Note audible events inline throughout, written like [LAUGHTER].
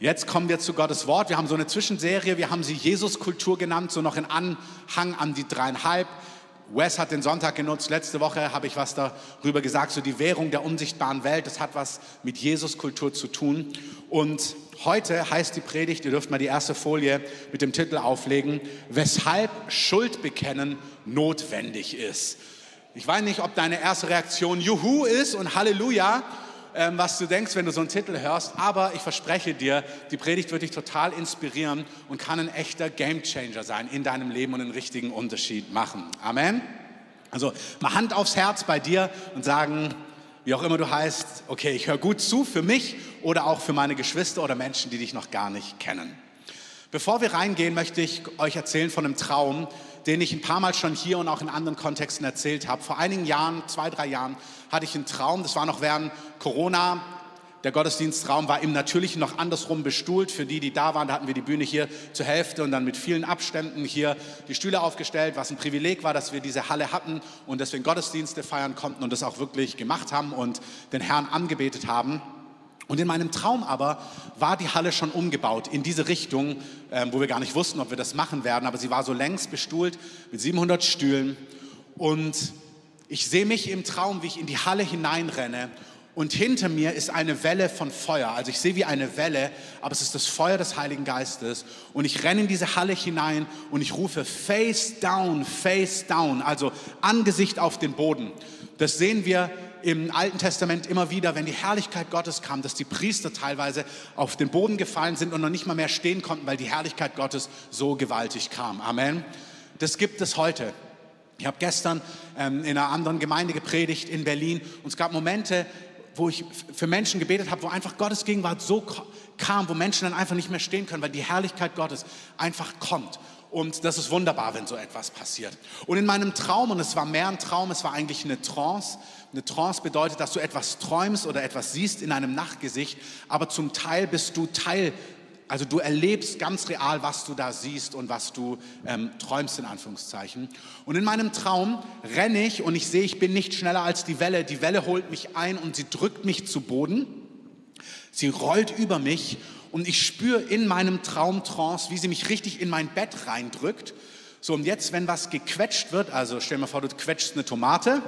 Jetzt kommen wir zu Gottes Wort. Wir haben so eine Zwischenserie, wir haben sie Jesuskultur genannt, so noch in Anhang an die dreieinhalb. Wes hat den Sonntag genutzt. Letzte Woche habe ich was darüber gesagt, so die Währung der unsichtbaren Welt. Das hat was mit Jesuskultur zu tun. Und heute heißt die Predigt, ihr dürft mal die erste Folie mit dem Titel auflegen, weshalb Schuldbekennen notwendig ist. Ich weiß nicht, ob deine erste Reaktion Juhu ist und Halleluja was du denkst, wenn du so einen Titel hörst, aber ich verspreche dir, die Predigt wird dich total inspirieren und kann ein echter Gamechanger sein in deinem Leben und einen richtigen Unterschied machen. Amen. Also mal Hand aufs Herz bei dir und sagen, wie auch immer du heißt, okay, ich höre gut zu für mich oder auch für meine Geschwister oder Menschen, die dich noch gar nicht kennen. Bevor wir reingehen, möchte ich euch erzählen von einem Traum, den ich ein paar Mal schon hier und auch in anderen Kontexten erzählt habe. Vor einigen Jahren, zwei, drei Jahren, hatte ich einen Traum, das war noch während Corona. Der Gottesdienstraum war im Natürlichen noch andersrum bestuhlt. Für die, die da waren, da hatten wir die Bühne hier zur Hälfte und dann mit vielen Abständen hier die Stühle aufgestellt, was ein Privileg war, dass wir diese Halle hatten und deswegen Gottesdienste feiern konnten und das auch wirklich gemacht haben und den Herrn angebetet haben. Und in meinem Traum aber war die Halle schon umgebaut in diese Richtung, ähm, wo wir gar nicht wussten, ob wir das machen werden, aber sie war so längs bestuhlt mit 700 Stühlen. Und ich sehe mich im Traum, wie ich in die Halle hineinrenne und hinter mir ist eine Welle von Feuer. Also ich sehe wie eine Welle, aber es ist das Feuer des Heiligen Geistes. Und ich renne in diese Halle hinein und ich rufe Face down, Face down, also Angesicht auf den Boden. Das sehen wir im Alten Testament immer wieder, wenn die Herrlichkeit Gottes kam, dass die Priester teilweise auf den Boden gefallen sind und noch nicht mal mehr stehen konnten, weil die Herrlichkeit Gottes so gewaltig kam. Amen. Das gibt es heute. Ich habe gestern ähm, in einer anderen Gemeinde gepredigt in Berlin und es gab Momente, wo ich für Menschen gebetet habe, wo einfach Gottes Gegenwart so kam, wo Menschen dann einfach nicht mehr stehen können, weil die Herrlichkeit Gottes einfach kommt. Und das ist wunderbar, wenn so etwas passiert. Und in meinem Traum, und es war mehr ein Traum, es war eigentlich eine Trance. Eine Trance bedeutet, dass du etwas träumst oder etwas siehst in einem Nachtgesicht, aber zum Teil bist du Teil, also du erlebst ganz real, was du da siehst und was du ähm, träumst in Anführungszeichen. Und in meinem Traum renne ich und ich sehe, ich bin nicht schneller als die Welle. Die Welle holt mich ein und sie drückt mich zu Boden. Sie rollt über mich und ich spüre in meinem Traumtrance, wie sie mich richtig in mein Bett reindrückt. So, und jetzt, wenn was gequetscht wird, also stell dir mal vor, du quetschst eine Tomate,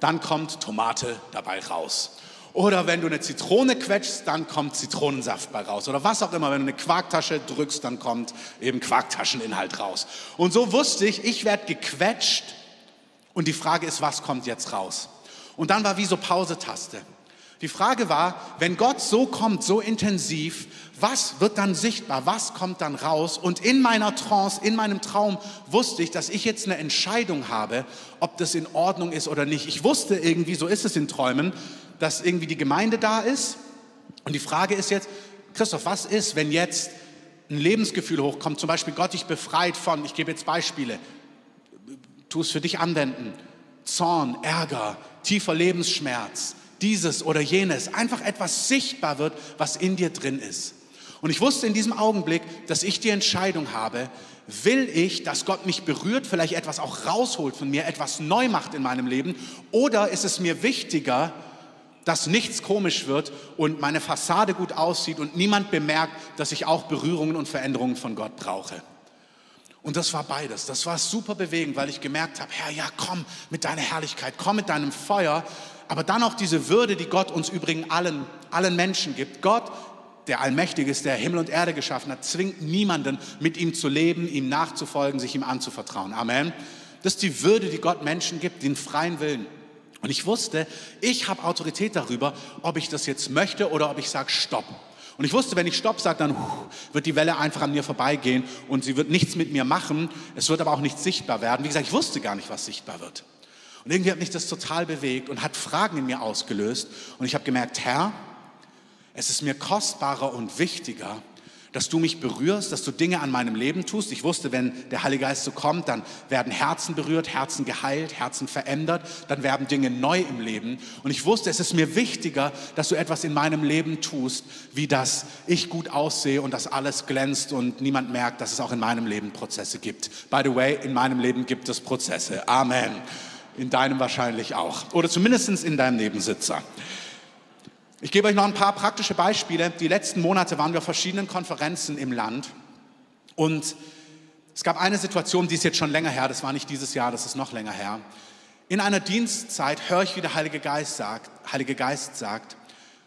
dann kommt Tomate dabei raus. Oder wenn du eine Zitrone quetschst, dann kommt Zitronensaft bei raus. Oder was auch immer, wenn du eine Quarktasche drückst, dann kommt eben Quarktascheninhalt raus. Und so wusste ich, ich werde gequetscht und die Frage ist, was kommt jetzt raus? Und dann war wie so Pausetaste. Die Frage war, wenn Gott so kommt, so intensiv, was wird dann sichtbar? Was kommt dann raus? Und in meiner Trance, in meinem Traum wusste ich, dass ich jetzt eine Entscheidung habe, ob das in Ordnung ist oder nicht. Ich wusste irgendwie, so ist es in Träumen, dass irgendwie die Gemeinde da ist. Und die Frage ist jetzt, Christoph, was ist, wenn jetzt ein Lebensgefühl hochkommt? Zum Beispiel Gott dich befreit von, ich gebe jetzt Beispiele, tu es für dich anwenden. Zorn, Ärger, tiefer Lebensschmerz, dieses oder jenes, einfach etwas sichtbar wird, was in dir drin ist. Und ich wusste in diesem Augenblick, dass ich die Entscheidung habe, will ich, dass Gott mich berührt, vielleicht etwas auch rausholt von mir, etwas neu macht in meinem Leben, oder ist es mir wichtiger, dass nichts komisch wird und meine Fassade gut aussieht und niemand bemerkt, dass ich auch Berührungen und Veränderungen von Gott brauche. Und das war beides. Das war super bewegend, weil ich gemerkt habe, Herr, ja, komm mit deiner Herrlichkeit, komm mit deinem Feuer, aber dann auch diese Würde, die Gott uns übrigens allen, allen Menschen gibt. Gott, der allmächtig ist, der Himmel und Erde geschaffen hat, zwingt niemanden, mit ihm zu leben, ihm nachzufolgen, sich ihm anzuvertrauen. Amen. Das ist die Würde, die Gott Menschen gibt, den freien Willen. Und ich wusste, ich habe Autorität darüber, ob ich das jetzt möchte oder ob ich sage, stopp. Und ich wusste, wenn ich Stopp sage, dann wird die Welle einfach an mir vorbeigehen und sie wird nichts mit mir machen. Es wird aber auch nicht sichtbar werden. Wie gesagt, ich wusste gar nicht, was sichtbar wird. Und irgendwie hat mich das total bewegt und hat Fragen in mir ausgelöst. Und ich habe gemerkt, Herr, es ist mir kostbarer und wichtiger, dass du mich berührst, dass du Dinge an meinem Leben tust. Ich wusste, wenn der Heilige Geist so kommt, dann werden Herzen berührt, Herzen geheilt, Herzen verändert, dann werden Dinge neu im Leben. Und ich wusste, es ist mir wichtiger, dass du etwas in meinem Leben tust, wie dass ich gut aussehe und dass alles glänzt und niemand merkt, dass es auch in meinem Leben Prozesse gibt. By the way, in meinem Leben gibt es Prozesse. Amen in deinem wahrscheinlich auch. Oder zumindest in deinem Nebensitzer. Ich gebe euch noch ein paar praktische Beispiele. Die letzten Monate waren wir auf verschiedenen Konferenzen im Land und es gab eine Situation, die ist jetzt schon länger her, das war nicht dieses Jahr, das ist noch länger her. In einer Dienstzeit höre ich, wie der Heilige Geist sagt, Heilige Geist sagt,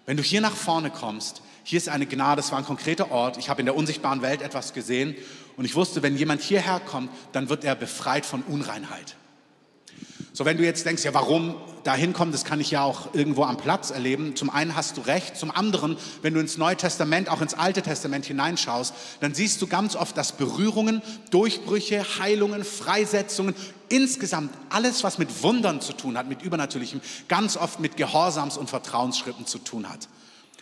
wenn du hier nach vorne kommst, hier ist eine Gnade, das war ein konkreter Ort. Ich habe in der unsichtbaren Welt etwas gesehen und ich wusste, wenn jemand hierher kommt, dann wird er befreit von Unreinheit. So, wenn du jetzt denkst, ja, warum da hinkommen, das kann ich ja auch irgendwo am Platz erleben. Zum einen hast du recht, zum anderen, wenn du ins Neue Testament, auch ins Alte Testament hineinschaust, dann siehst du ganz oft, dass Berührungen, Durchbrüche, Heilungen, Freisetzungen, insgesamt alles, was mit Wundern zu tun hat, mit Übernatürlichem, ganz oft mit Gehorsams- und Vertrauensschritten zu tun hat.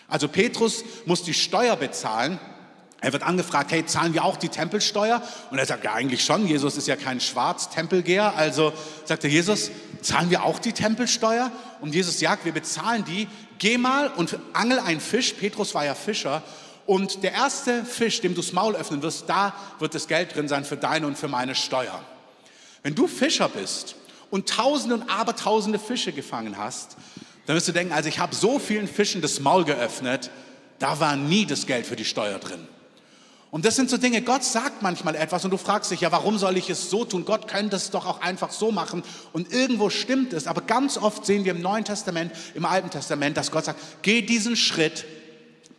Also Petrus muss die Steuer bezahlen er wird angefragt, hey, zahlen wir auch die Tempelsteuer? Und er sagt, ja, eigentlich schon. Jesus ist ja kein Schwarz-Tempelgeher. Also sagt er, Jesus, zahlen wir auch die Tempelsteuer? Und Jesus sagt, wir bezahlen die. Geh mal und angel einen Fisch. Petrus war ja Fischer. Und der erste Fisch, dem du das Maul öffnen wirst, da wird das Geld drin sein für deine und für meine Steuer. Wenn du Fischer bist und tausende und abertausende Fische gefangen hast, dann wirst du denken, also ich habe so vielen Fischen das Maul geöffnet, da war nie das Geld für die Steuer drin. Und das sind so Dinge, Gott sagt manchmal etwas und du fragst dich, ja, warum soll ich es so tun? Gott könnte es doch auch einfach so machen und irgendwo stimmt es. Aber ganz oft sehen wir im Neuen Testament, im Alten Testament, dass Gott sagt, geh diesen Schritt,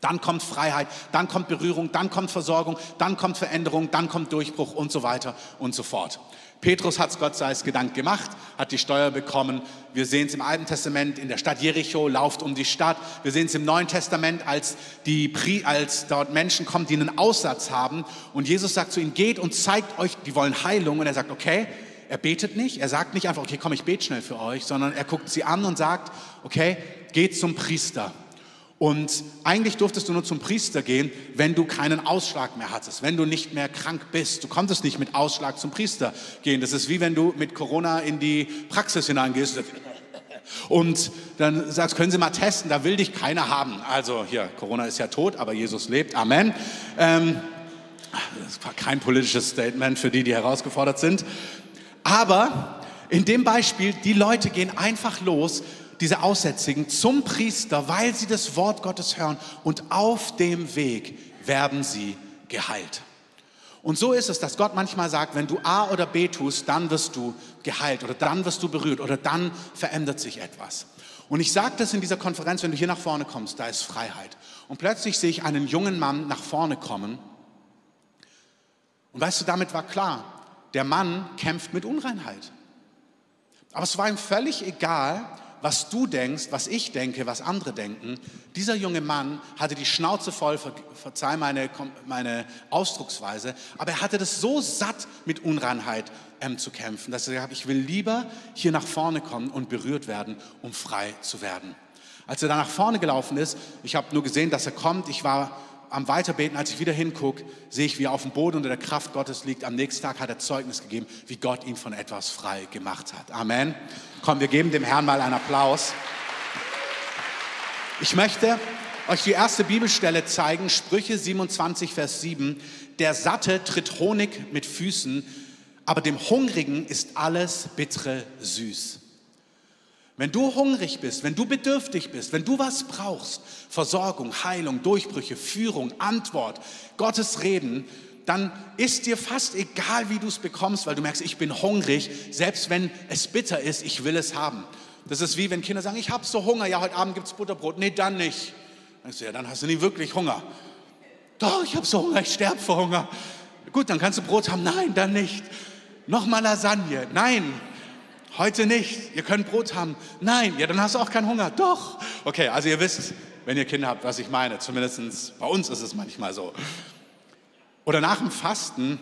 dann kommt Freiheit, dann kommt Berührung, dann kommt Versorgung, dann kommt Veränderung, dann kommt Durchbruch und so weiter und so fort. Petrus hat es Gott sei es Gedank gemacht, hat die Steuer bekommen. Wir sehen es im Alten Testament in der Stadt Jericho, lauft um die Stadt. Wir sehen es im Neuen Testament, als, die, als dort Menschen kommen, die einen Aussatz haben. Und Jesus sagt zu ihnen, geht und zeigt euch, die wollen Heilung. Und er sagt, okay, er betet nicht. Er sagt nicht einfach, okay, komm, ich bete schnell für euch, sondern er guckt sie an und sagt, okay, geht zum Priester. Und eigentlich durftest du nur zum Priester gehen, wenn du keinen Ausschlag mehr hattest, wenn du nicht mehr krank bist. Du konntest nicht mit Ausschlag zum Priester gehen. Das ist wie wenn du mit Corona in die Praxis hineingehst und dann sagst, können Sie mal testen, da will dich keiner haben. Also hier, Corona ist ja tot, aber Jesus lebt. Amen. Ähm, das war kein politisches Statement für die, die herausgefordert sind. Aber in dem Beispiel, die Leute gehen einfach los diese Aussätzigen zum Priester, weil sie das Wort Gottes hören und auf dem Weg werden sie geheilt. Und so ist es, dass Gott manchmal sagt, wenn du A oder B tust, dann wirst du geheilt oder dann wirst du berührt oder dann verändert sich etwas. Und ich sage das in dieser Konferenz, wenn du hier nach vorne kommst, da ist Freiheit. Und plötzlich sehe ich einen jungen Mann nach vorne kommen. Und weißt du, damit war klar, der Mann kämpft mit Unreinheit. Aber es war ihm völlig egal, was du denkst, was ich denke, was andere denken. Dieser junge Mann hatte die Schnauze voll, ver, verzeih meine, meine Ausdrucksweise, aber er hatte das so satt, mit Unreinheit ähm, zu kämpfen, dass er gesagt hat, ich will lieber hier nach vorne kommen und berührt werden, um frei zu werden. Als er da nach vorne gelaufen ist, ich habe nur gesehen, dass er kommt, ich war am Weiterbeten, als ich wieder hingucke, sehe ich, wie er auf dem Boden unter der Kraft Gottes liegt. Am nächsten Tag hat er Zeugnis gegeben, wie Gott ihn von etwas frei gemacht hat. Amen. Komm, wir geben dem Herrn mal einen Applaus. Ich möchte euch die erste Bibelstelle zeigen, Sprüche 27, Vers 7. Der Satte tritt Honig mit Füßen, aber dem Hungrigen ist alles bittere süß. Wenn du hungrig bist, wenn du bedürftig bist, wenn du was brauchst, Versorgung, Heilung, Durchbrüche, Führung, Antwort, Gottes Reden, dann ist dir fast egal, wie du es bekommst, weil du merkst, ich bin hungrig, selbst wenn es bitter ist, ich will es haben. Das ist wie wenn Kinder sagen, ich habe so Hunger, ja, heute Abend gibt es Butterbrot. Nee, dann nicht. Dann du, ja, dann hast du nie wirklich Hunger. Doch, ich habe so Hunger, ich sterbe vor Hunger. Gut, dann kannst du Brot haben. Nein, dann nicht. Nochmal Lasagne. Nein, Heute nicht. Ihr könnt Brot haben. Nein, ja, dann hast du auch keinen Hunger. Doch. Okay, also ihr wisst, wenn ihr Kinder habt, was ich meine. Zumindest bei uns ist es manchmal so. Oder nach dem Fasten,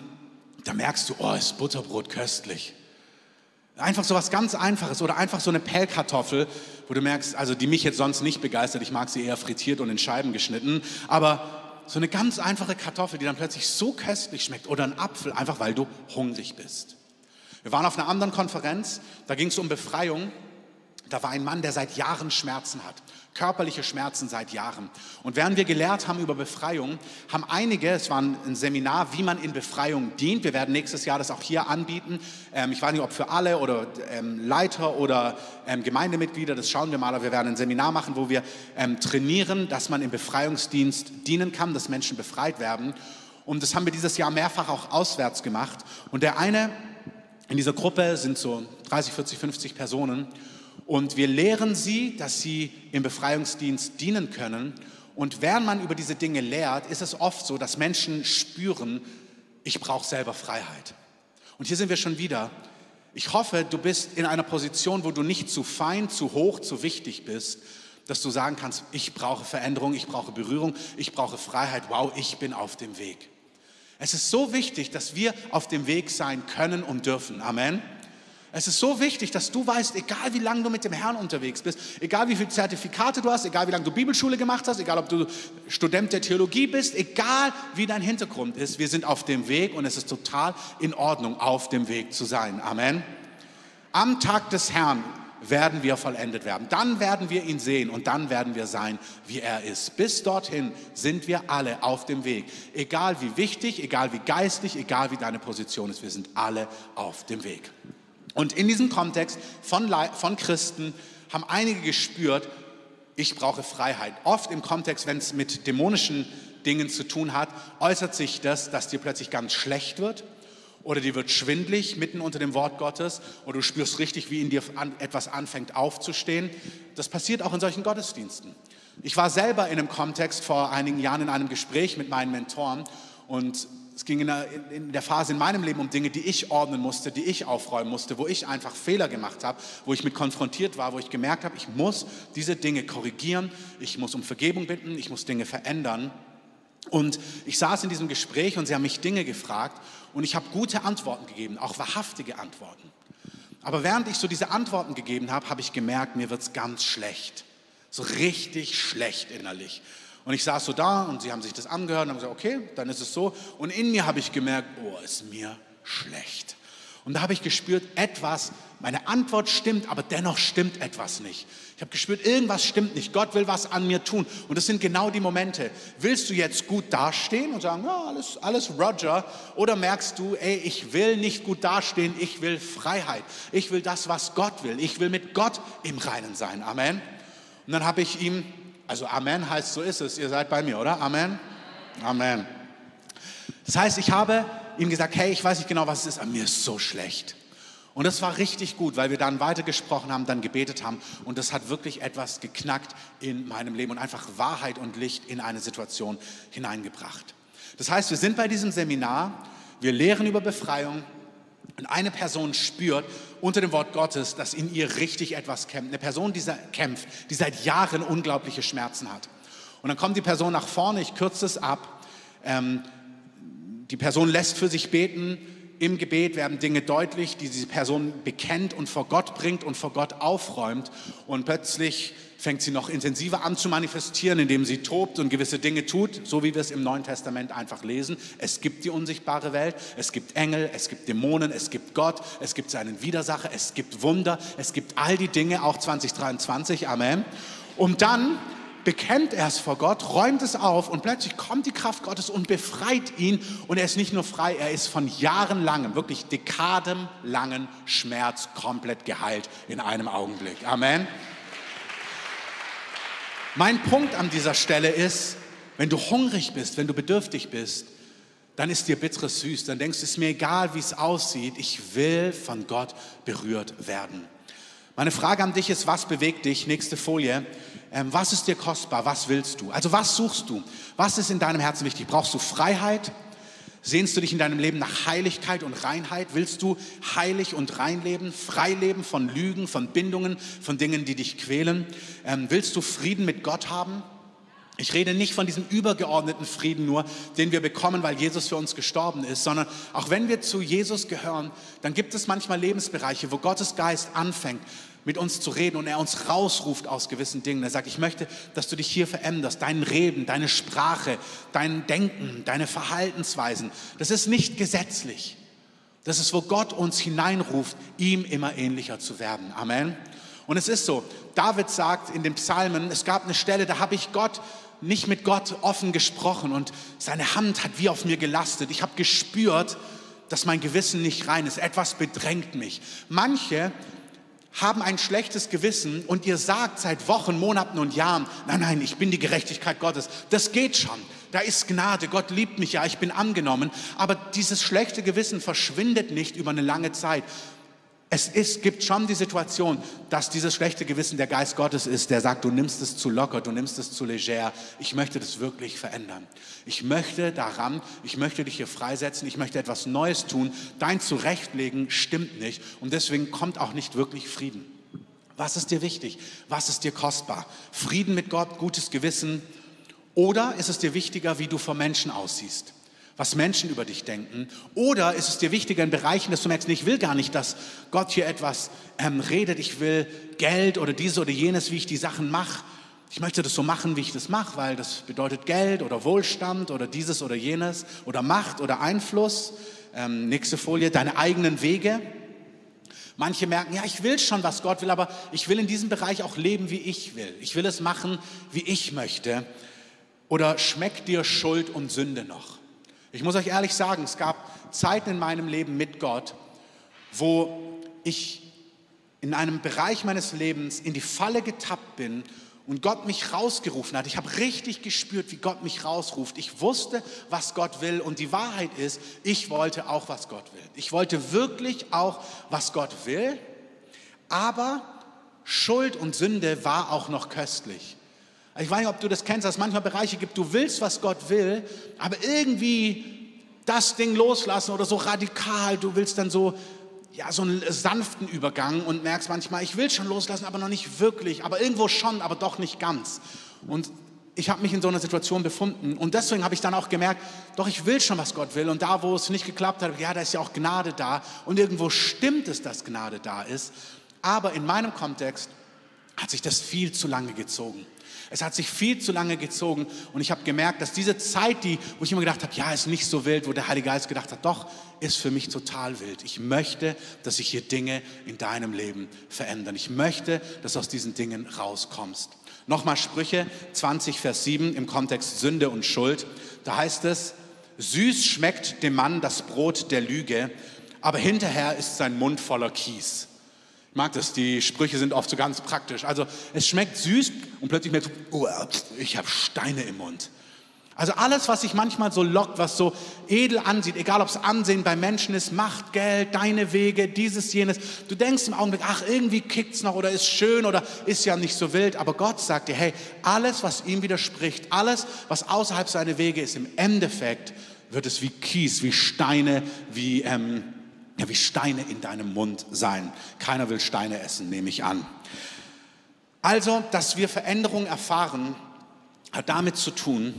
da merkst du, oh, ist Butterbrot köstlich. Einfach so was ganz Einfaches oder einfach so eine Pellkartoffel, wo du merkst, also die mich jetzt sonst nicht begeistert, ich mag sie eher frittiert und in Scheiben geschnitten, aber so eine ganz einfache Kartoffel, die dann plötzlich so köstlich schmeckt oder ein Apfel, einfach weil du hungrig bist. Wir waren auf einer anderen Konferenz, da ging es um Befreiung. Da war ein Mann, der seit Jahren Schmerzen hat, körperliche Schmerzen seit Jahren. Und während wir gelehrt haben über Befreiung, haben einige, es war ein Seminar, wie man in Befreiung dient. Wir werden nächstes Jahr das auch hier anbieten. Ähm, ich weiß nicht, ob für alle oder ähm, Leiter oder ähm, Gemeindemitglieder, das schauen wir mal. Aber wir werden ein Seminar machen, wo wir trainieren, dass man im Befreiungsdienst dienen kann, dass Menschen befreit werden. Und das haben wir dieses Jahr mehrfach auch auswärts gemacht. Und der eine in dieser Gruppe sind so 30, 40, 50 Personen. Und wir lehren sie, dass sie im Befreiungsdienst dienen können. Und während man über diese Dinge lehrt, ist es oft so, dass Menschen spüren, ich brauche selber Freiheit. Und hier sind wir schon wieder. Ich hoffe, du bist in einer Position, wo du nicht zu fein, zu hoch, zu wichtig bist, dass du sagen kannst, ich brauche Veränderung, ich brauche Berührung, ich brauche Freiheit. Wow, ich bin auf dem Weg. Es ist so wichtig, dass wir auf dem Weg sein können und dürfen. Amen. Es ist so wichtig, dass du weißt, egal wie lange du mit dem Herrn unterwegs bist, egal wie viele Zertifikate du hast, egal wie lange du Bibelschule gemacht hast, egal ob du Student der Theologie bist, egal wie dein Hintergrund ist, wir sind auf dem Weg und es ist total in Ordnung, auf dem Weg zu sein. Amen. Am Tag des Herrn werden wir vollendet werden. Dann werden wir ihn sehen und dann werden wir sein, wie er ist. Bis dorthin sind wir alle auf dem Weg. Egal wie wichtig, egal wie geistlich, egal wie deine Position ist, wir sind alle auf dem Weg. Und in diesem Kontext von, von Christen haben einige gespürt, ich brauche Freiheit. Oft im Kontext, wenn es mit dämonischen Dingen zu tun hat, äußert sich das, dass dir plötzlich ganz schlecht wird oder dir wird schwindlig mitten unter dem Wort Gottes oder du spürst richtig, wie in dir etwas anfängt aufzustehen. Das passiert auch in solchen Gottesdiensten. Ich war selber in einem Kontext vor einigen Jahren in einem Gespräch mit meinen Mentoren und es ging in der, in der, Phase in meinem Leben um Dinge, die ich ordnen musste, die ich aufräumen musste, wo ich einfach Fehler gemacht habe, wo ich mit konfrontiert war, wo ich gemerkt habe, ich muss diese Dinge korrigieren, ich muss um Vergebung bitten, ich muss Dinge verändern. Und ich saß in diesem Gespräch und sie haben mich Dinge gefragt und ich habe gute Antworten gegeben, auch wahrhaftige Antworten. Aber während ich so diese Antworten gegeben habe, habe ich gemerkt, mir wird es ganz schlecht. So richtig schlecht innerlich. Und ich saß so da und sie haben sich das angehört und haben gesagt, okay, dann ist es so. Und in mir habe ich gemerkt, oh, ist mir schlecht. Und da habe ich gespürt, etwas, meine Antwort stimmt, aber dennoch stimmt etwas nicht. Ich habe gespürt, irgendwas stimmt nicht. Gott will was an mir tun. Und das sind genau die Momente. Willst du jetzt gut dastehen und sagen, ja, alles, alles Roger? Oder merkst du, ey, ich will nicht gut dastehen, ich will Freiheit. Ich will das, was Gott will. Ich will mit Gott im Reinen sein. Amen. Und dann habe ich ihm also Amen heißt, so ist es. Ihr seid bei mir, oder? Amen? Amen. Das heißt, ich habe ihm gesagt, hey, ich weiß nicht genau, was es ist, aber mir ist so schlecht. Und das war richtig gut, weil wir dann weitergesprochen haben, dann gebetet haben und das hat wirklich etwas geknackt in meinem Leben und einfach Wahrheit und Licht in eine Situation hineingebracht. Das heißt, wir sind bei diesem Seminar, wir lehren über Befreiung, und eine Person spürt unter dem Wort Gottes, dass in ihr richtig etwas kämpft. Eine Person, die kämpft, die seit Jahren unglaubliche Schmerzen hat. Und dann kommt die Person nach vorne, ich kürze es ab. Ähm, die Person lässt für sich beten. Im Gebet werden Dinge deutlich, die diese Person bekennt und vor Gott bringt und vor Gott aufräumt. Und plötzlich fängt sie noch intensiver an zu manifestieren, indem sie tobt und gewisse Dinge tut, so wie wir es im Neuen Testament einfach lesen. Es gibt die unsichtbare Welt, es gibt Engel, es gibt Dämonen, es gibt Gott, es gibt seinen Widersacher, es gibt Wunder, es gibt all die Dinge, auch 2023, Amen. Und dann bekennt er es vor Gott, räumt es auf und plötzlich kommt die Kraft Gottes und befreit ihn. Und er ist nicht nur frei, er ist von jahrelangen, wirklich dekadenlangen Schmerz komplett geheilt in einem Augenblick. Amen. Mein Punkt an dieser Stelle ist, wenn du hungrig bist, wenn du bedürftig bist, dann ist dir bitteres süß, dann denkst du, es ist mir egal, wie es aussieht, ich will von Gott berührt werden. Meine Frage an dich ist, was bewegt dich? Nächste Folie. Ähm, was ist dir kostbar? Was willst du? Also was suchst du? Was ist in deinem Herzen wichtig? Brauchst du Freiheit? Sehnst du dich in deinem Leben nach Heiligkeit und Reinheit? Willst du heilig und rein leben, frei leben von Lügen, von Bindungen, von Dingen, die dich quälen? Ähm, willst du Frieden mit Gott haben? Ich rede nicht von diesem übergeordneten Frieden nur, den wir bekommen, weil Jesus für uns gestorben ist, sondern auch wenn wir zu Jesus gehören, dann gibt es manchmal Lebensbereiche, wo Gottes Geist anfängt, mit uns zu reden und er uns rausruft aus gewissen Dingen. Er sagt, ich möchte, dass du dich hier veränderst, dein Reden, deine Sprache, dein Denken, deine Verhaltensweisen. Das ist nicht gesetzlich. Das ist, wo Gott uns hineinruft, ihm immer ähnlicher zu werden. Amen. Und es ist so, David sagt in den Psalmen, es gab eine Stelle, da habe ich Gott nicht mit Gott offen gesprochen und seine Hand hat wie auf mir gelastet. Ich habe gespürt, dass mein Gewissen nicht rein ist. Etwas bedrängt mich. Manche haben ein schlechtes Gewissen und ihr sagt seit Wochen, Monaten und Jahren, nein, nein, ich bin die Gerechtigkeit Gottes. Das geht schon. Da ist Gnade. Gott liebt mich ja. Ich bin angenommen. Aber dieses schlechte Gewissen verschwindet nicht über eine lange Zeit. Es ist, gibt schon die Situation, dass dieses schlechte Gewissen der Geist Gottes ist, der sagt, du nimmst es zu locker, du nimmst es zu leger. Ich möchte das wirklich verändern. Ich möchte daran, ich möchte dich hier freisetzen, ich möchte etwas Neues tun. Dein Zurechtlegen stimmt nicht und deswegen kommt auch nicht wirklich Frieden. Was ist dir wichtig? Was ist dir kostbar? Frieden mit Gott, gutes Gewissen? Oder ist es dir wichtiger, wie du vor Menschen aussiehst? Was Menschen über dich denken? Oder ist es dir wichtiger in Bereichen, dass du merkst, ich will gar nicht, dass Gott hier etwas ähm, redet, ich will Geld oder dieses oder jenes, wie ich die Sachen mache. Ich möchte das so machen, wie ich das mache, weil das bedeutet Geld oder Wohlstand oder dieses oder jenes oder Macht oder Einfluss. Ähm, nächste Folie, deine eigenen Wege. Manche merken, ja, ich will schon, was Gott will, aber ich will in diesem Bereich auch leben, wie ich will. Ich will es machen, wie ich möchte. Oder schmeckt dir Schuld und Sünde noch? Ich muss euch ehrlich sagen, es gab Zeiten in meinem Leben mit Gott, wo ich in einem Bereich meines Lebens in die Falle getappt bin und Gott mich rausgerufen hat. Ich habe richtig gespürt, wie Gott mich rausruft. Ich wusste, was Gott will und die Wahrheit ist, ich wollte auch, was Gott will. Ich wollte wirklich auch, was Gott will, aber Schuld und Sünde war auch noch köstlich. Ich weiß nicht, ob du das kennst, dass es manchmal Bereiche gibt, du willst, was Gott will, aber irgendwie das Ding loslassen oder so radikal, du willst dann so, ja, so einen sanften Übergang und merkst manchmal, ich will schon loslassen, aber noch nicht wirklich, aber irgendwo schon, aber doch nicht ganz. Und ich habe mich in so einer Situation befunden und deswegen habe ich dann auch gemerkt, doch ich will schon, was Gott will und da, wo es nicht geklappt hat, ja, da ist ja auch Gnade da und irgendwo stimmt es, dass Gnade da ist, aber in meinem Kontext hat sich das viel zu lange gezogen. Es hat sich viel zu lange gezogen und ich habe gemerkt, dass diese Zeit, die, wo ich immer gedacht habe, ja, ist nicht so wild, wo der Heilige Geist gedacht hat, doch, ist für mich total wild. Ich möchte, dass sich hier Dinge in deinem Leben verändern. Ich möchte, dass du aus diesen Dingen rauskommst. Nochmal Sprüche 20, Vers 7 im Kontext Sünde und Schuld. Da heißt es, süß schmeckt dem Mann das Brot der Lüge, aber hinterher ist sein Mund voller Kies. Ich mag das, die Sprüche sind oft so ganz praktisch. Also es schmeckt süß und plötzlich merkst du, oh, ich habe Steine im Mund. Also alles, was sich manchmal so lockt, was so edel ansieht, egal ob es Ansehen bei Menschen ist, Macht, Geld, deine Wege, dieses, jenes. Du denkst im Augenblick, ach, irgendwie kickt's noch oder ist schön oder ist ja nicht so wild. Aber Gott sagt dir, hey, alles, was ihm widerspricht, alles, was außerhalb seiner Wege ist, im Endeffekt wird es wie Kies, wie Steine, wie ähm, ja, wie Steine in deinem Mund sein. Keiner will Steine essen, nehme ich an. Also, dass wir Veränderung erfahren, hat damit zu tun,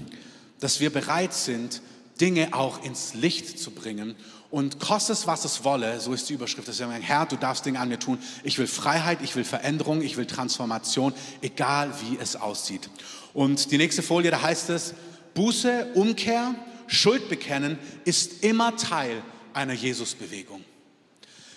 dass wir bereit sind, Dinge auch ins Licht zu bringen. Und kostet es, was es wolle, so ist die Überschrift, dass wir sagen, Herr, du darfst Dinge an mir tun. Ich will Freiheit, ich will Veränderung, ich will Transformation, egal wie es aussieht. Und die nächste Folie, da heißt es, Buße, Umkehr, Schuld bekennen ist immer Teil einer Jesusbewegung.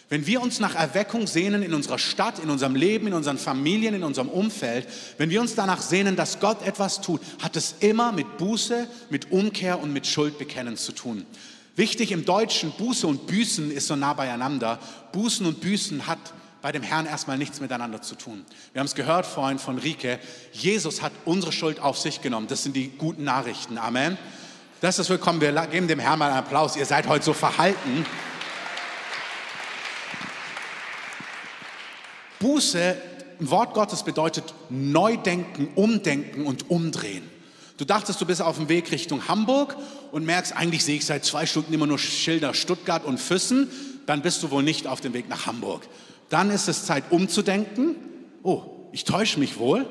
Wenn wir uns nach Erweckung sehnen in unserer Stadt, in unserem Leben, in unseren Familien, in unserem Umfeld, wenn wir uns danach sehnen, dass Gott etwas tut, hat es immer mit Buße, mit Umkehr und mit Schuldbekennen zu tun. Wichtig im Deutschen, Buße und Büßen ist so nah beieinander. Bußen und Büßen hat bei dem Herrn erstmal nichts miteinander zu tun. Wir haben es gehört vorhin von Rike. Jesus hat unsere Schuld auf sich genommen. Das sind die guten Nachrichten. Amen. Das ist willkommen. Wir geben dem Herrn mal einen Applaus. Ihr seid heute so verhalten. Buße im Wort Gottes bedeutet Neudenken, Umdenken und Umdrehen. Du dachtest, du bist auf dem Weg Richtung Hamburg und merkst, eigentlich sehe ich seit zwei Stunden immer nur Schilder Stuttgart und Füssen, dann bist du wohl nicht auf dem Weg nach Hamburg. Dann ist es Zeit umzudenken. Oh, ich täusche mich wohl.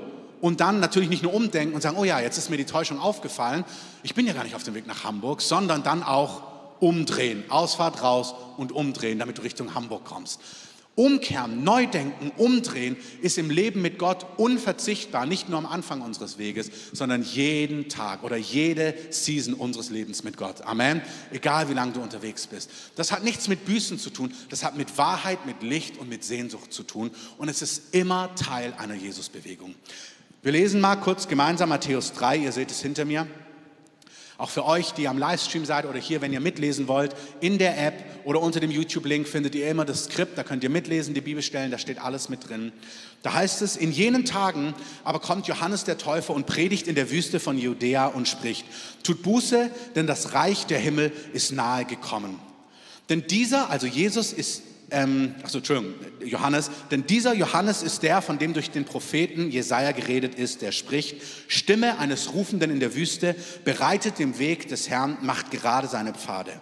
Und dann natürlich nicht nur umdenken und sagen, oh ja, jetzt ist mir die Täuschung aufgefallen. Ich bin ja gar nicht auf dem Weg nach Hamburg, sondern dann auch umdrehen. Ausfahrt raus und umdrehen, damit du Richtung Hamburg kommst. Umkehren, Neudenken, Umdrehen ist im Leben mit Gott unverzichtbar, nicht nur am Anfang unseres Weges, sondern jeden Tag oder jede Season unseres Lebens mit Gott. Amen. Egal wie lange du unterwegs bist. Das hat nichts mit Büßen zu tun, das hat mit Wahrheit, mit Licht und mit Sehnsucht zu tun und es ist immer Teil einer Jesusbewegung. Wir lesen mal kurz gemeinsam Matthäus 3, ihr seht es hinter mir. Auch für euch, die am Livestream seid oder hier, wenn ihr mitlesen wollt, in der App oder unter dem YouTube-Link findet ihr immer das Skript, da könnt ihr mitlesen, die Bibelstellen, da steht alles mit drin. Da heißt es, in jenen Tagen aber kommt Johannes der Täufer und predigt in der Wüste von Judäa und spricht, tut Buße, denn das Reich der Himmel ist nahe gekommen. Denn dieser, also Jesus, ist ähm, achso, Entschuldigung, Johannes, denn dieser Johannes ist der, von dem durch den Propheten Jesaja geredet ist, der spricht: Stimme eines Rufenden in der Wüste, bereitet den Weg des Herrn, macht gerade seine Pfade.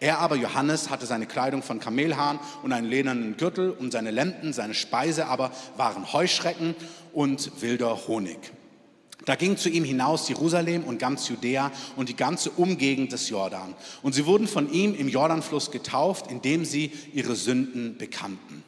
Er aber, Johannes, hatte seine Kleidung von Kamelhahn und einen ledernen Gürtel und seine Lenden, seine Speise aber waren Heuschrecken und wilder Honig. Da ging zu ihm hinaus Jerusalem und ganz Judäa und die ganze Umgegend des Jordan. Und sie wurden von ihm im Jordanfluss getauft, indem sie ihre Sünden bekannten.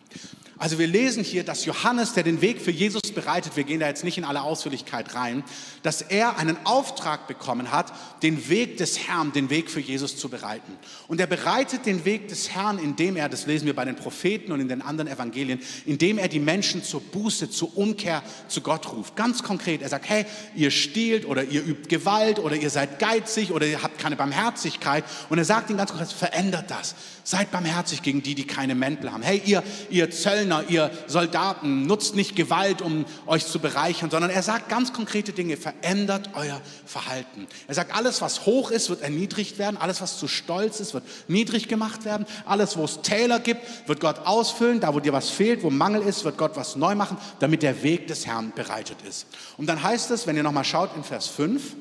Also wir lesen hier, dass Johannes, der den Weg für Jesus bereitet, wir gehen da jetzt nicht in alle Ausführlichkeit rein, dass er einen Auftrag bekommen hat, den Weg des Herrn, den Weg für Jesus zu bereiten. Und er bereitet den Weg des Herrn, indem er, das lesen wir bei den Propheten und in den anderen Evangelien, indem er die Menschen zur Buße, zur Umkehr zu Gott ruft. Ganz konkret, er sagt, hey, ihr stiehlt oder ihr übt Gewalt oder ihr seid geizig oder ihr habt keine Barmherzigkeit. Und er sagt ihnen ganz konkret, verändert das. Seid barmherzig gegen die, die keine Mäntel haben. Hey, ihr, ihr Zöllner, ihr Soldaten, nutzt nicht Gewalt, um euch zu bereichern, sondern er sagt ganz konkrete Dinge. Verändert euer Verhalten. Er sagt, alles, was hoch ist, wird erniedrigt werden. Alles, was zu stolz ist, wird niedrig gemacht werden. Alles, wo es Täler gibt, wird Gott ausfüllen. Da, wo dir was fehlt, wo Mangel ist, wird Gott was neu machen, damit der Weg des Herrn bereitet ist. Und dann heißt es, wenn ihr nochmal schaut in Vers 5,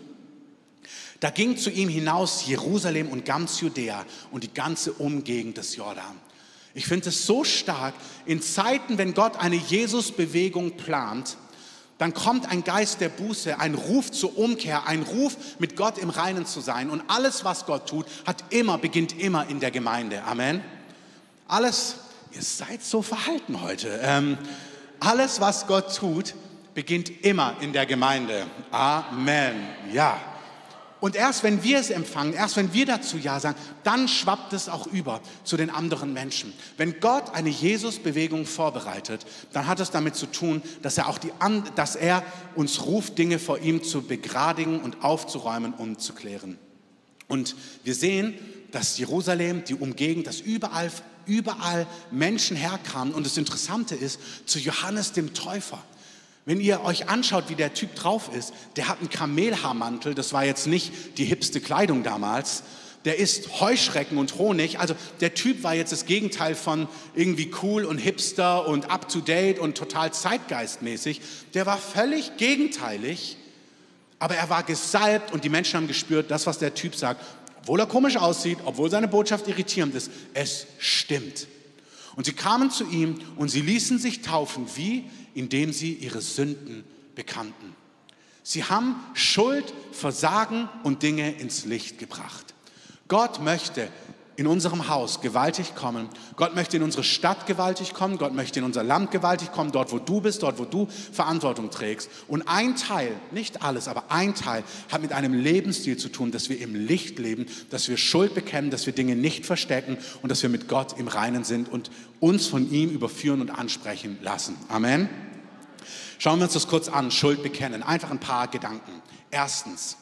da ging zu ihm hinaus Jerusalem und ganz Judäa und die ganze Umgegend des Jordan. Ich finde es so stark, in Zeiten, wenn Gott eine Jesus-Bewegung plant, dann kommt ein Geist der Buße, ein Ruf zur Umkehr, ein Ruf, mit Gott im Reinen zu sein. Und alles, was Gott tut, hat immer, beginnt immer in der Gemeinde. Amen. Alles, ihr seid so verhalten heute. Ähm, alles, was Gott tut, beginnt immer in der Gemeinde. Amen. Ja. Und erst wenn wir es empfangen, erst wenn wir dazu Ja sagen, dann schwappt es auch über zu den anderen Menschen. Wenn Gott eine Jesus-Bewegung vorbereitet, dann hat es damit zu tun, dass er, auch die, dass er uns ruft, Dinge vor ihm zu begradigen und aufzuräumen und zu klären. Und wir sehen, dass Jerusalem, die Umgegend, dass überall, überall Menschen herkamen. Und das Interessante ist, zu Johannes dem Täufer. Wenn ihr euch anschaut, wie der Typ drauf ist, der hat einen Kamelhaarmantel, das war jetzt nicht die hipste Kleidung damals. Der isst Heuschrecken und Honig. Also der Typ war jetzt das Gegenteil von irgendwie cool und hipster und up to date und total zeitgeistmäßig. Der war völlig gegenteilig, aber er war gesalbt und die Menschen haben gespürt, das, was der Typ sagt, obwohl er komisch aussieht, obwohl seine Botschaft irritierend ist, es stimmt. Und sie kamen zu ihm und sie ließen sich taufen. Wie? Indem sie ihre Sünden bekannten. Sie haben Schuld, Versagen und Dinge ins Licht gebracht. Gott möchte in unserem Haus gewaltig kommen. Gott möchte in unsere Stadt gewaltig kommen. Gott möchte in unser Land gewaltig kommen, dort wo du bist, dort wo du Verantwortung trägst. Und ein Teil, nicht alles, aber ein Teil hat mit einem Lebensstil zu tun, dass wir im Licht leben, dass wir Schuld bekennen, dass wir Dinge nicht verstecken und dass wir mit Gott im Reinen sind und uns von ihm überführen und ansprechen lassen. Amen. Schauen wir uns das kurz an. Schuld bekennen. Einfach ein paar Gedanken. Erstens,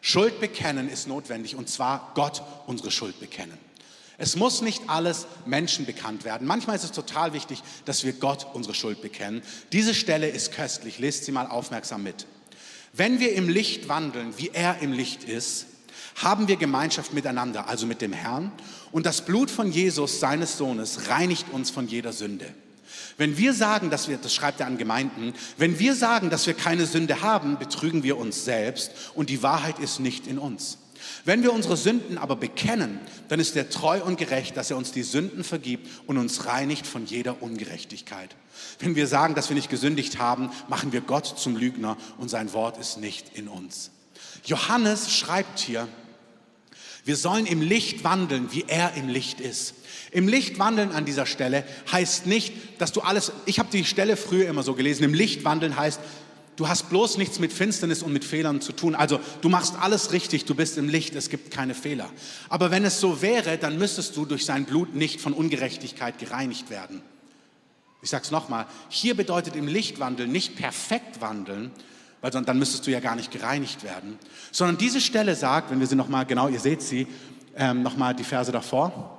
Schuld bekennen ist notwendig und zwar Gott unsere Schuld bekennen. Es muss nicht alles Menschen bekannt werden. Manchmal ist es total wichtig, dass wir Gott unsere Schuld bekennen. Diese Stelle ist köstlich. Lest sie mal aufmerksam mit. Wenn wir im Licht wandeln, wie er im Licht ist, haben wir Gemeinschaft miteinander, also mit dem Herrn. Und das Blut von Jesus, seines Sohnes, reinigt uns von jeder Sünde. Wenn wir sagen, dass wir, das schreibt er an Gemeinden, wenn wir sagen, dass wir keine Sünde haben, betrügen wir uns selbst und die Wahrheit ist nicht in uns. Wenn wir unsere Sünden aber bekennen, dann ist er treu und gerecht, dass er uns die Sünden vergibt und uns reinigt von jeder Ungerechtigkeit. Wenn wir sagen, dass wir nicht gesündigt haben, machen wir Gott zum Lügner und sein Wort ist nicht in uns. Johannes schreibt hier, Wir sollen im Licht wandeln, wie er im Licht ist. Im Licht wandeln an dieser Stelle heißt nicht, dass du alles, ich habe die Stelle früher immer so gelesen, im Licht wandeln heißt, du hast bloß nichts mit Finsternis und mit Fehlern zu tun. Also du machst alles richtig, du bist im Licht, es gibt keine Fehler. Aber wenn es so wäre, dann müsstest du durch sein Blut nicht von Ungerechtigkeit gereinigt werden. Ich sage es nochmal, hier bedeutet im Licht wandeln nicht perfekt wandeln, weil dann müsstest du ja gar nicht gereinigt werden, sondern diese Stelle sagt, wenn wir sie nochmal, genau, ihr seht sie, ähm, nochmal die Verse davor,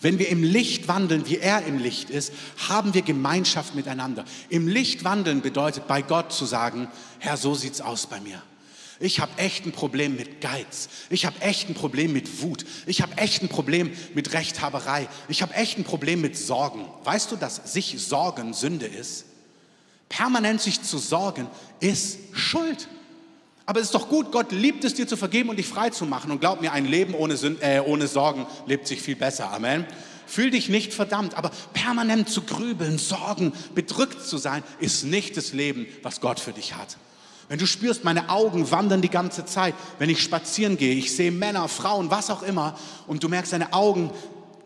wenn wir im Licht wandeln, wie er im Licht ist, haben wir Gemeinschaft miteinander. Im Licht wandeln bedeutet bei Gott zu sagen, Herr, so sieht's aus bei mir. Ich habe echt ein Problem mit Geiz. Ich habe echt ein Problem mit Wut. Ich habe echt ein Problem mit Rechthaberei. Ich habe echt ein Problem mit Sorgen. Weißt du, dass sich Sorgen Sünde ist? Permanent sich zu sorgen ist Schuld. Aber es ist doch gut, Gott liebt es dir zu vergeben und dich frei zu machen. Und glaub mir, ein Leben ohne, Sünd, äh, ohne Sorgen lebt sich viel besser. Amen. Fühl dich nicht verdammt, aber permanent zu grübeln, sorgen, bedrückt zu sein, ist nicht das Leben, was Gott für dich hat. Wenn du spürst, meine Augen wandern die ganze Zeit, wenn ich spazieren gehe, ich sehe Männer, Frauen, was auch immer, und du merkst, deine Augen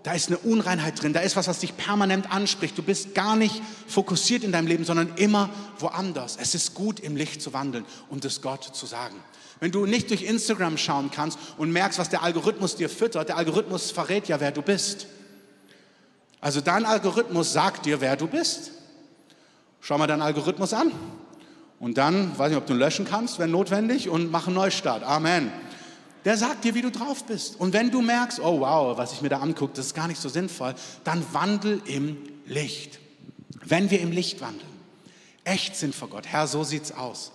da ist eine Unreinheit drin, da ist was, was dich permanent anspricht. Du bist gar nicht fokussiert in deinem Leben, sondern immer woanders. Es ist gut, im Licht zu wandeln und es Gott zu sagen. Wenn du nicht durch Instagram schauen kannst und merkst, was der Algorithmus dir füttert, der Algorithmus verrät ja, wer du bist. Also dein Algorithmus sagt dir, wer du bist. Schau mal deinen Algorithmus an. Und dann, weiß nicht, ob du ihn löschen kannst, wenn notwendig, und mach einen Neustart. Amen. Der sagt dir, wie du drauf bist. Und wenn du merkst, oh wow, was ich mir da angucke, das ist gar nicht so sinnvoll, dann wandel im Licht. Wenn wir im Licht wandeln, echt sind vor Gott, Herr, so sieht's aus.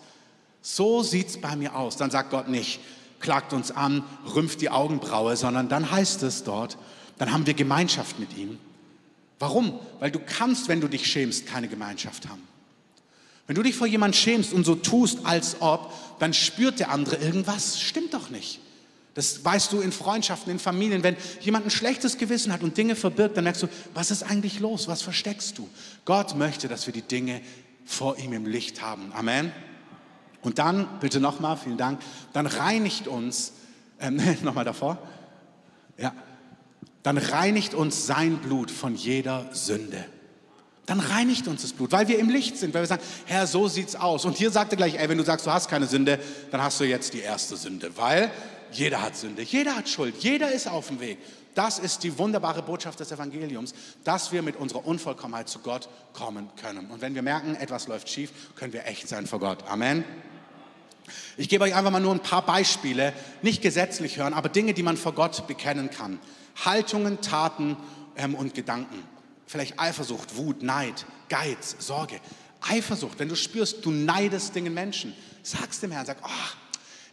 So sieht's bei mir aus. Dann sagt Gott nicht, klagt uns an, rümpft die Augenbraue, sondern dann heißt es dort, dann haben wir Gemeinschaft mit ihm. Warum? Weil du kannst, wenn du dich schämst, keine Gemeinschaft haben. Wenn du dich vor jemand schämst und so tust, als ob, dann spürt der andere irgendwas, stimmt doch nicht. Das weißt du in Freundschaften, in Familien. Wenn jemand ein schlechtes Gewissen hat und Dinge verbirgt, dann merkst du, was ist eigentlich los? Was versteckst du? Gott möchte, dass wir die Dinge vor ihm im Licht haben. Amen. Und dann, bitte nochmal, vielen Dank, dann reinigt uns, ähm, [LAUGHS] nochmal davor, ja, dann reinigt uns sein Blut von jeder Sünde. Dann reinigt uns das Blut, weil wir im Licht sind, weil wir sagen, Herr, so sieht's aus. Und hier sagt er gleich, ey, wenn du sagst, du hast keine Sünde, dann hast du jetzt die erste Sünde, weil jeder hat Sünde, jeder hat Schuld, jeder ist auf dem Weg. Das ist die wunderbare Botschaft des Evangeliums, dass wir mit unserer Unvollkommenheit zu Gott kommen können. Und wenn wir merken, etwas läuft schief, können wir echt sein vor Gott. Amen. Ich gebe euch einfach mal nur ein paar Beispiele, nicht gesetzlich hören, aber Dinge, die man vor Gott bekennen kann. Haltungen, Taten ähm, und Gedanken. Vielleicht Eifersucht, Wut, Neid, Geiz, Sorge. Eifersucht, wenn du spürst, du neidest Dingen Menschen, sagst dem Herrn, sag, oh,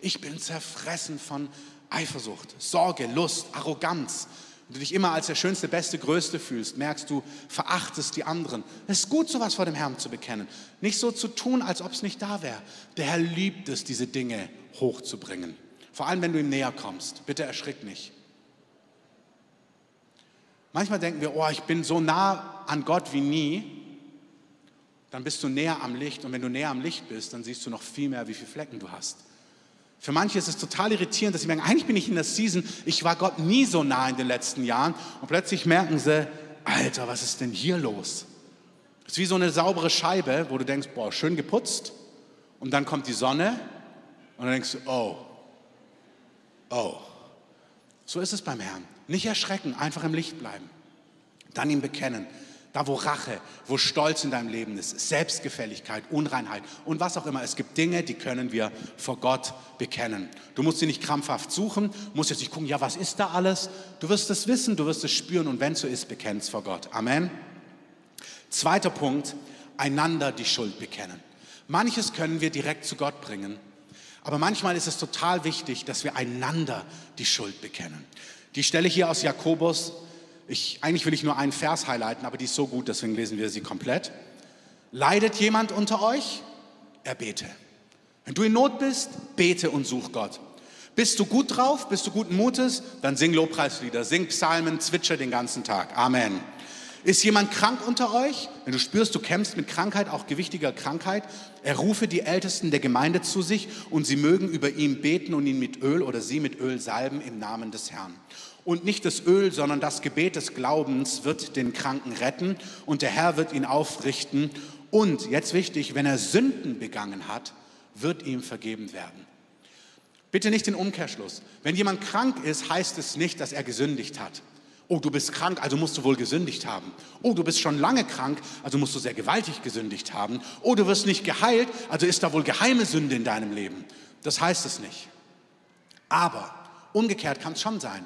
ich bin zerfressen von Eifersucht, Sorge, Lust, Arroganz. Wenn du dich immer als der Schönste, Beste, Größte fühlst, merkst du, verachtest die anderen. Es ist gut, sowas vor dem Herrn zu bekennen. Nicht so zu tun, als ob es nicht da wäre. Der Herr liebt es, diese Dinge hochzubringen. Vor allem, wenn du ihm näher kommst. Bitte erschrick nicht. Manchmal denken wir, oh, ich bin so nah an Gott wie nie. Dann bist du näher am Licht und wenn du näher am Licht bist, dann siehst du noch viel mehr, wie viele Flecken du hast. Für manche ist es total irritierend, dass sie merken, eigentlich bin ich in der Season, ich war Gott nie so nah in den letzten Jahren und plötzlich merken sie, Alter, was ist denn hier los? Es ist wie so eine saubere Scheibe, wo du denkst, boah, schön geputzt und dann kommt die Sonne und dann denkst du, oh, oh. So ist es beim Herrn. Nicht erschrecken, einfach im Licht bleiben. Dann ihm bekennen, da, wo Rache, wo Stolz in deinem Leben ist, Selbstgefälligkeit, Unreinheit und was auch immer. Es gibt Dinge, die können wir vor Gott bekennen. Du musst sie nicht krampfhaft suchen, musst jetzt nicht gucken, ja, was ist da alles? Du wirst es wissen, du wirst es spüren und wenn es so ist, bekennst vor Gott. Amen. Zweiter Punkt, einander die Schuld bekennen. Manches können wir direkt zu Gott bringen, aber manchmal ist es total wichtig, dass wir einander die Schuld bekennen. Die Stelle hier aus Jakobus ich, eigentlich will ich nur einen Vers highlighten, aber die ist so gut, deswegen lesen wir sie komplett. Leidet jemand unter euch? Er bete. Wenn du in Not bist, bete und such Gott. Bist du gut drauf? Bist du guten Mutes? Dann sing Lobpreislieder, sing Psalmen, zwitscher den ganzen Tag. Amen. Ist jemand krank unter euch? Wenn du spürst, du kämpfst mit Krankheit, auch gewichtiger Krankheit, er rufe die Ältesten der Gemeinde zu sich und sie mögen über ihn beten und ihn mit Öl oder sie mit Öl salben im Namen des Herrn. Und nicht das Öl, sondern das Gebet des Glaubens wird den Kranken retten und der Herr wird ihn aufrichten. Und jetzt wichtig, wenn er Sünden begangen hat, wird ihm vergeben werden. Bitte nicht den Umkehrschluss. Wenn jemand krank ist, heißt es nicht, dass er gesündigt hat. Oh, du bist krank, also musst du wohl gesündigt haben. Oh, du bist schon lange krank, also musst du sehr gewaltig gesündigt haben. Oh, du wirst nicht geheilt, also ist da wohl geheime Sünde in deinem Leben. Das heißt es nicht. Aber umgekehrt kann es schon sein.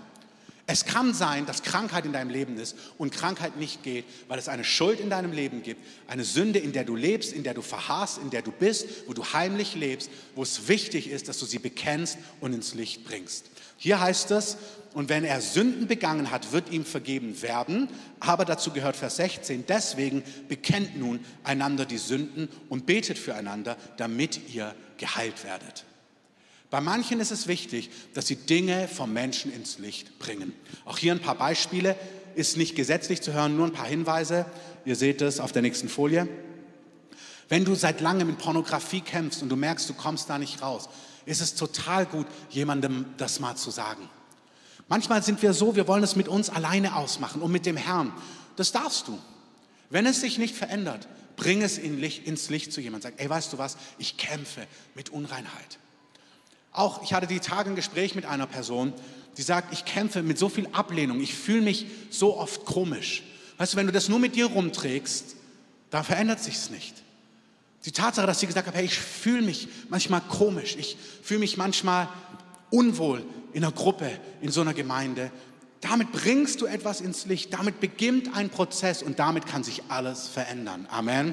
Es kann sein, dass Krankheit in deinem Leben ist und Krankheit nicht geht, weil es eine Schuld in deinem Leben gibt, eine Sünde, in der du lebst, in der du verharrst, in der du bist, wo du heimlich lebst, wo es wichtig ist, dass du sie bekennst und ins Licht bringst. Hier heißt es, und wenn er Sünden begangen hat, wird ihm vergeben werden. Aber dazu gehört Vers 16, deswegen bekennt nun einander die Sünden und betet füreinander, damit ihr geheilt werdet. Bei manchen ist es wichtig, dass sie Dinge vom Menschen ins Licht bringen. Auch hier ein paar Beispiele, ist nicht gesetzlich zu hören, nur ein paar Hinweise. Ihr seht es auf der nächsten Folie. Wenn du seit langem mit Pornografie kämpfst und du merkst, du kommst da nicht raus, ist es total gut, jemandem das mal zu sagen. Manchmal sind wir so, wir wollen es mit uns alleine ausmachen und mit dem Herrn. Das darfst du. Wenn es sich nicht verändert, bring es in Licht, ins Licht zu jemandem. Sag, ey, weißt du was? Ich kämpfe mit Unreinheit. Auch ich hatte die Tage ein Gespräch mit einer Person, die sagt, ich kämpfe mit so viel Ablehnung, ich fühle mich so oft komisch. Weißt du, wenn du das nur mit dir rumträgst, da verändert sich's nicht. Die Tatsache, dass sie gesagt hat, hey, ich fühle mich manchmal komisch, ich fühle mich manchmal unwohl in einer Gruppe, in so einer Gemeinde, damit bringst du etwas ins Licht, damit beginnt ein Prozess und damit kann sich alles verändern. Amen.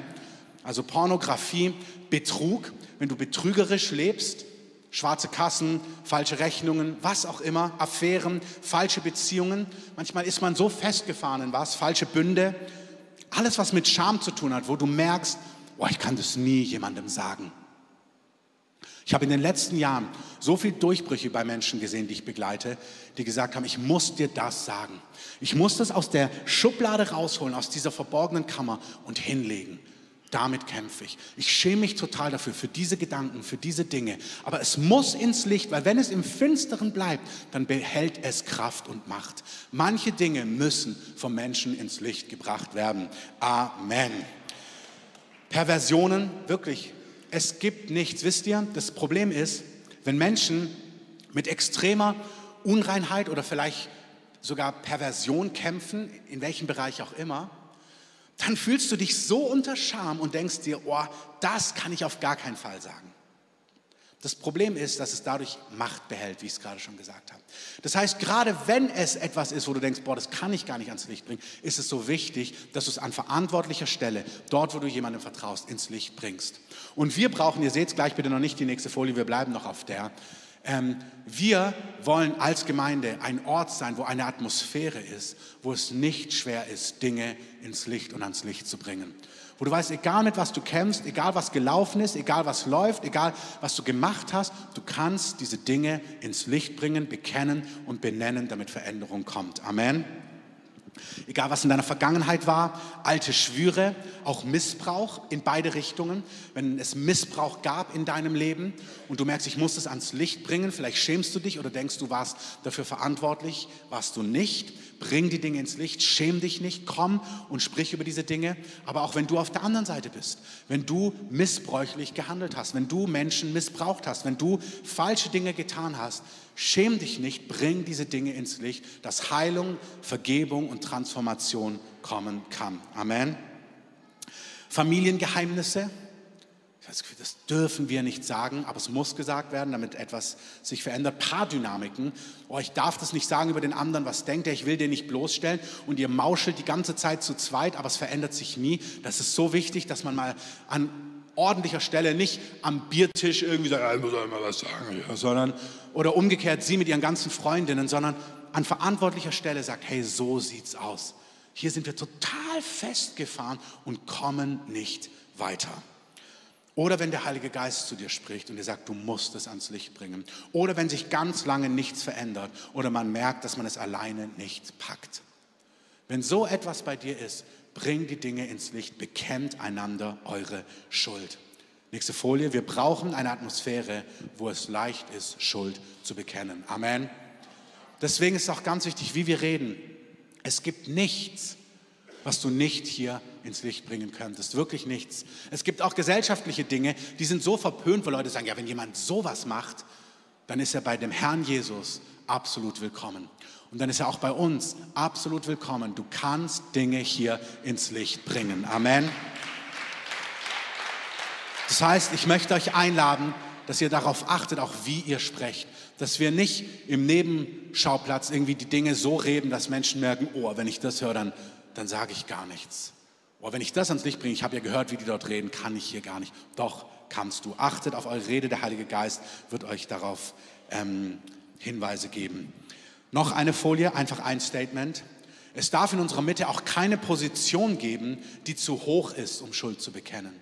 Also Pornografie, Betrug, wenn du betrügerisch lebst, schwarze Kassen, falsche Rechnungen, was auch immer, Affären, falsche Beziehungen. Manchmal ist man so festgefahren in was, falsche Bünde. Alles, was mit Scham zu tun hat, wo du merkst, oh, ich kann das nie jemandem sagen. Ich habe in den letzten Jahren so viele Durchbrüche bei Menschen gesehen, die ich begleite, die gesagt haben, ich muss dir das sagen. Ich muss das aus der Schublade rausholen, aus dieser verborgenen Kammer und hinlegen damit kämpfe ich. Ich schäme mich total dafür, für diese Gedanken, für diese Dinge. Aber es muss ins Licht, weil wenn es im Finsteren bleibt, dann behält es Kraft und Macht. Manche Dinge müssen vom Menschen ins Licht gebracht werden. Amen. Perversionen, wirklich, es gibt nichts. Wisst ihr, das Problem ist, wenn Menschen mit extremer Unreinheit oder vielleicht sogar Perversion kämpfen, in welchem Bereich auch immer, dann fühlst du dich so unter Scham und denkst dir, oh, das kann ich auf gar keinen Fall sagen. Das Problem ist, dass es dadurch Macht behält, wie ich es gerade schon gesagt habe. Das heißt, gerade wenn es etwas ist, wo du denkst, boah, das kann ich gar nicht ans Licht bringen, ist es so wichtig, dass du es an verantwortlicher Stelle, dort, wo du jemandem vertraust, ins Licht bringst. Und wir brauchen, ihr seht es gleich bitte noch nicht die nächste Folie, wir bleiben noch auf der. Ähm, wir wollen als Gemeinde ein Ort sein, wo eine Atmosphäre ist, wo es nicht schwer ist, Dinge ins Licht und ans Licht zu bringen. Wo du weißt, egal mit was du kämpfst, egal was gelaufen ist, egal was läuft, egal was du gemacht hast, du kannst diese Dinge ins Licht bringen, bekennen und benennen, damit Veränderung kommt. Amen. Egal was in deiner Vergangenheit war, alte Schwüre, auch Missbrauch in beide Richtungen. Wenn es Missbrauch gab in deinem Leben und du merkst, ich muss es ans Licht bringen, vielleicht schämst du dich oder denkst, du warst dafür verantwortlich, warst du nicht. Bring die Dinge ins Licht, schäm dich nicht, komm und sprich über diese Dinge. Aber auch wenn du auf der anderen Seite bist, wenn du missbräuchlich gehandelt hast, wenn du Menschen missbraucht hast, wenn du falsche Dinge getan hast, Schäm dich nicht, bring diese Dinge ins Licht, dass Heilung, Vergebung und Transformation kommen kann. Amen. Familiengeheimnisse. Das dürfen wir nicht sagen, aber es muss gesagt werden, damit etwas sich verändert. Paardynamiken. Oh, ich darf das nicht sagen über den anderen, was denkt er, ich will den nicht bloßstellen. Und ihr mauschelt die ganze Zeit zu zweit, aber es verändert sich nie. Das ist so wichtig, dass man mal an ordentlicher Stelle, nicht am Biertisch irgendwie sagt, ja, ich muss mal was sagen, ja, sondern, oder umgekehrt sie mit ihren ganzen Freundinnen, sondern an verantwortlicher Stelle sagt, hey, so sieht's aus. Hier sind wir total festgefahren und kommen nicht weiter. Oder wenn der Heilige Geist zu dir spricht und dir sagt, du musst es ans Licht bringen. Oder wenn sich ganz lange nichts verändert oder man merkt, dass man es alleine nicht packt. Wenn so etwas bei dir ist, bring die Dinge ins Licht, bekennt einander eure Schuld. Nächste Folie. Wir brauchen eine Atmosphäre, wo es leicht ist, Schuld zu bekennen. Amen. Deswegen ist auch ganz wichtig, wie wir reden. Es gibt nichts, was du nicht hier ins Licht bringen könntest. Wirklich nichts. Es gibt auch gesellschaftliche Dinge, die sind so verpönt, wo Leute sagen, ja, wenn jemand sowas macht, dann ist er bei dem Herrn Jesus absolut willkommen. Und dann ist er auch bei uns absolut willkommen. Du kannst Dinge hier ins Licht bringen. Amen. Das heißt, ich möchte euch einladen, dass ihr darauf achtet, auch wie ihr sprecht. Dass wir nicht im Nebenschauplatz irgendwie die Dinge so reden, dass Menschen merken, oh, wenn ich das höre, dann, dann sage ich gar nichts. Oh, wenn ich das ans Licht bringe, ich habe ja gehört, wie die dort reden, kann ich hier gar nicht. Doch, kannst du. Achtet auf eure Rede, der Heilige Geist wird euch darauf ähm, Hinweise geben. Noch eine Folie, einfach ein Statement. Es darf in unserer Mitte auch keine Position geben, die zu hoch ist, um Schuld zu bekennen.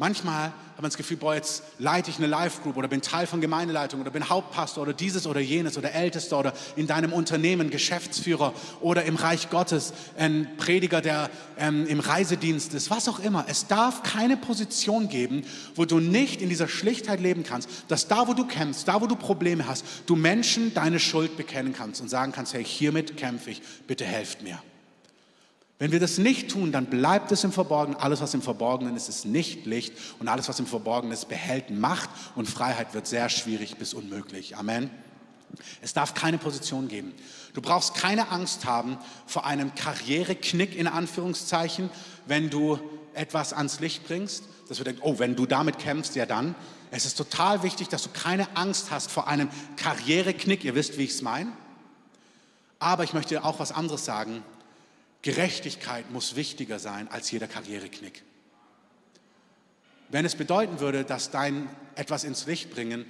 Manchmal hat man das Gefühl, boah, jetzt leite ich eine Live-Group oder bin Teil von Gemeindeleitung oder bin Hauptpastor oder dieses oder jenes oder Ältester oder in deinem Unternehmen Geschäftsführer oder im Reich Gottes ein Prediger, der ähm, im Reisedienst ist, was auch immer. Es darf keine Position geben, wo du nicht in dieser Schlichtheit leben kannst, dass da, wo du kämpfst, da, wo du Probleme hast, du Menschen deine Schuld bekennen kannst und sagen kannst, hey, hiermit kämpfe ich, bitte helft mir. Wenn wir das nicht tun, dann bleibt es im Verborgenen. Alles, was im Verborgenen ist, ist nicht Licht. Und alles, was im Verborgenen ist, behält Macht. Und Freiheit wird sehr schwierig bis unmöglich. Amen. Es darf keine Position geben. Du brauchst keine Angst haben vor einem Karriereknick in Anführungszeichen, wenn du etwas ans Licht bringst. Dass wir denken, oh, wenn du damit kämpfst, ja dann. Es ist total wichtig, dass du keine Angst hast vor einem Karriereknick. Ihr wisst, wie ich es meine. Aber ich möchte auch was anderes sagen. Gerechtigkeit muss wichtiger sein als jeder Karriereknick. Wenn es bedeuten würde, dass dein etwas ins Licht bringen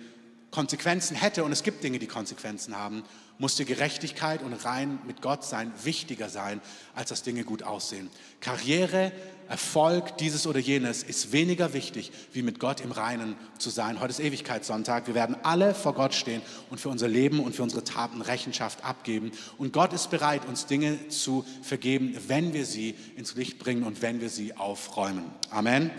Konsequenzen hätte, und es gibt Dinge, die Konsequenzen haben, muss dir Gerechtigkeit und rein mit Gott sein wichtiger sein, als dass Dinge gut aussehen. Karriere, Erfolg, dieses oder jenes ist weniger wichtig, wie mit Gott im Reinen zu sein. Heute ist Ewigkeitssonntag. Wir werden alle vor Gott stehen und für unser Leben und für unsere Taten Rechenschaft abgeben. Und Gott ist bereit, uns Dinge zu vergeben, wenn wir sie ins Licht bringen und wenn wir sie aufräumen. Amen.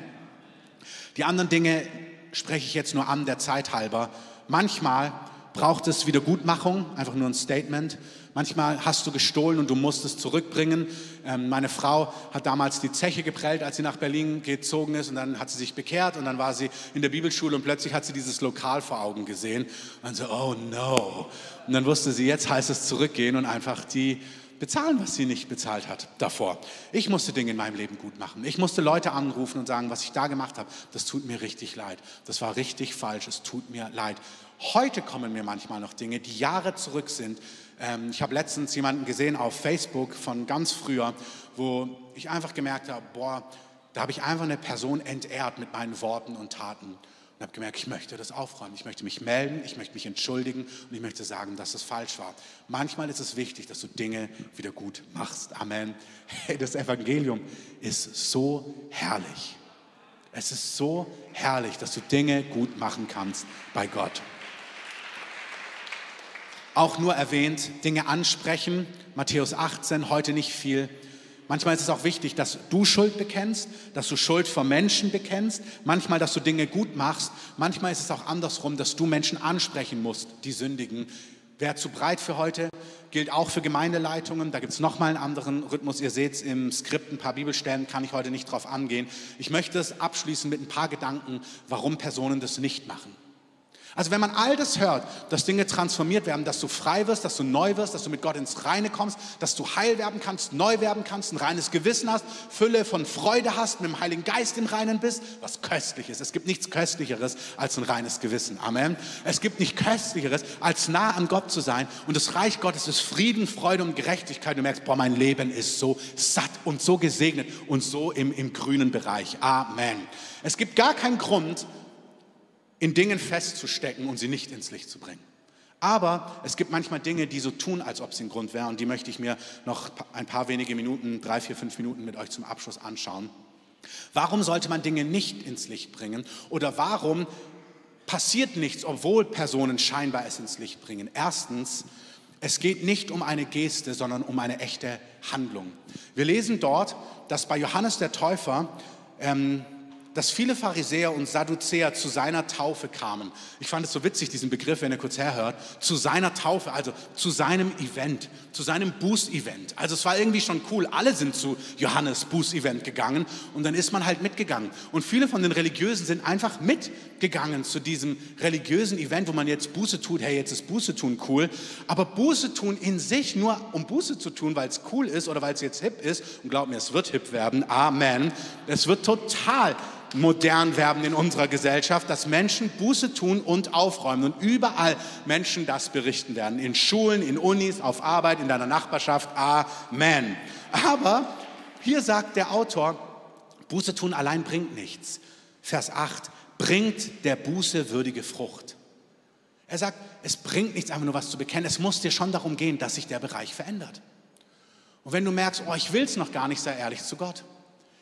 Die anderen Dinge spreche ich jetzt nur an, der Zeit halber. Manchmal braucht es Wiedergutmachung, einfach nur ein Statement. Manchmal hast du gestohlen und du musst es zurückbringen. Ähm, meine Frau hat damals die Zeche geprellt, als sie nach Berlin gezogen ist und dann hat sie sich bekehrt und dann war sie in der Bibelschule und plötzlich hat sie dieses Lokal vor Augen gesehen und so, oh no. Und dann wusste sie, jetzt heißt es zurückgehen und einfach die bezahlen, was sie nicht bezahlt hat davor. Ich musste Dinge in meinem Leben gut machen. Ich musste Leute anrufen und sagen, was ich da gemacht habe, das tut mir richtig leid. Das war richtig falsch, es tut mir leid. Heute kommen mir manchmal noch Dinge, die Jahre zurück sind. Ähm, ich habe letztens jemanden gesehen auf Facebook von ganz früher, wo ich einfach gemerkt habe, boah, da habe ich einfach eine Person entehrt mit meinen Worten und Taten und habe gemerkt, ich möchte das aufräumen. Ich möchte mich melden, ich möchte mich entschuldigen und ich möchte sagen, dass es falsch war. Manchmal ist es wichtig, dass du Dinge wieder gut machst. Amen. Das Evangelium ist so herrlich. Es ist so herrlich, dass du Dinge gut machen kannst bei Gott. Auch nur erwähnt, Dinge ansprechen. Matthäus 18, heute nicht viel. Manchmal ist es auch wichtig, dass du Schuld bekennst, dass du Schuld vor Menschen bekennst, manchmal, dass du Dinge gut machst, manchmal ist es auch andersrum, dass du Menschen ansprechen musst, die sündigen. Wäre zu breit für heute, gilt auch für Gemeindeleitungen. Da gibt es nochmal einen anderen Rhythmus. Ihr seht es im Skript, ein paar Bibelstellen kann ich heute nicht drauf angehen. Ich möchte es abschließen mit ein paar Gedanken, warum Personen das nicht machen. Also wenn man all das hört, dass Dinge transformiert werden, dass du frei wirst, dass du neu wirst, dass du mit Gott ins Reine kommst, dass du heil werden kannst, neu werden kannst, ein reines Gewissen hast, Fülle von Freude hast, mit dem Heiligen Geist im Reinen bist, was köstlich ist. Es gibt nichts Köstlicheres als ein reines Gewissen. Amen. Es gibt nichts Köstlicheres, als nah an Gott zu sein. Und das Reich Gottes ist Frieden, Freude und Gerechtigkeit. Du merkst, boah, mein Leben ist so satt und so gesegnet und so im, im grünen Bereich. Amen. Es gibt gar keinen Grund, in Dingen festzustecken und sie nicht ins Licht zu bringen. Aber es gibt manchmal Dinge, die so tun, als ob sie ein Grund wären. Und die möchte ich mir noch ein paar wenige Minuten, drei, vier, fünf Minuten mit euch zum Abschluss anschauen. Warum sollte man Dinge nicht ins Licht bringen? Oder warum passiert nichts, obwohl Personen scheinbar es ins Licht bringen? Erstens, Es geht nicht um eine Geste, sondern um eine echte Handlung. Wir lesen dort, dass bei Johannes der Täufer ähm, dass viele Pharisäer und Sadduzäer zu seiner Taufe kamen. Ich fand es so witzig, diesen Begriff, wenn ihr kurz herhört, zu seiner Taufe, also zu seinem Event, zu seinem Boost-Event. Also es war irgendwie schon cool, alle sind zu Johannes Boost-Event gegangen und dann ist man halt mitgegangen. Und viele von den Religiösen sind einfach mitgegangen zu diesem religiösen Event, wo man jetzt Buße tut, hey, jetzt ist Buße tun cool. Aber Buße tun in sich, nur um Buße zu tun, weil es cool ist oder weil es jetzt hip ist, und glaub mir, es wird hip werden, Amen, es wird total modern werden in unserer Gesellschaft, dass Menschen Buße tun und aufräumen und überall Menschen das berichten werden. In Schulen, in Unis, auf Arbeit, in deiner Nachbarschaft. Amen. Aber hier sagt der Autor, Buße tun allein bringt nichts. Vers 8, bringt der Buße würdige Frucht. Er sagt, es bringt nichts, einfach nur was zu bekennen. Es muss dir schon darum gehen, dass sich der Bereich verändert. Und wenn du merkst, oh, ich will es noch gar nicht, sei ehrlich zu Gott.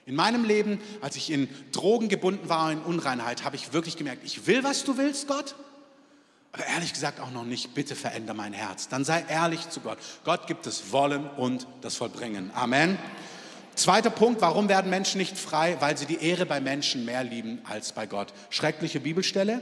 In meinem Leben, als ich in Drogen gebunden war, in Unreinheit, habe ich wirklich gemerkt, ich will, was du willst, Gott. Aber ehrlich gesagt auch noch nicht, bitte veränder mein Herz. Dann sei ehrlich zu Gott. Gott gibt das Wollen und das Vollbringen. Amen. Zweiter Punkt, warum werden Menschen nicht frei? Weil sie die Ehre bei Menschen mehr lieben als bei Gott. Schreckliche Bibelstelle.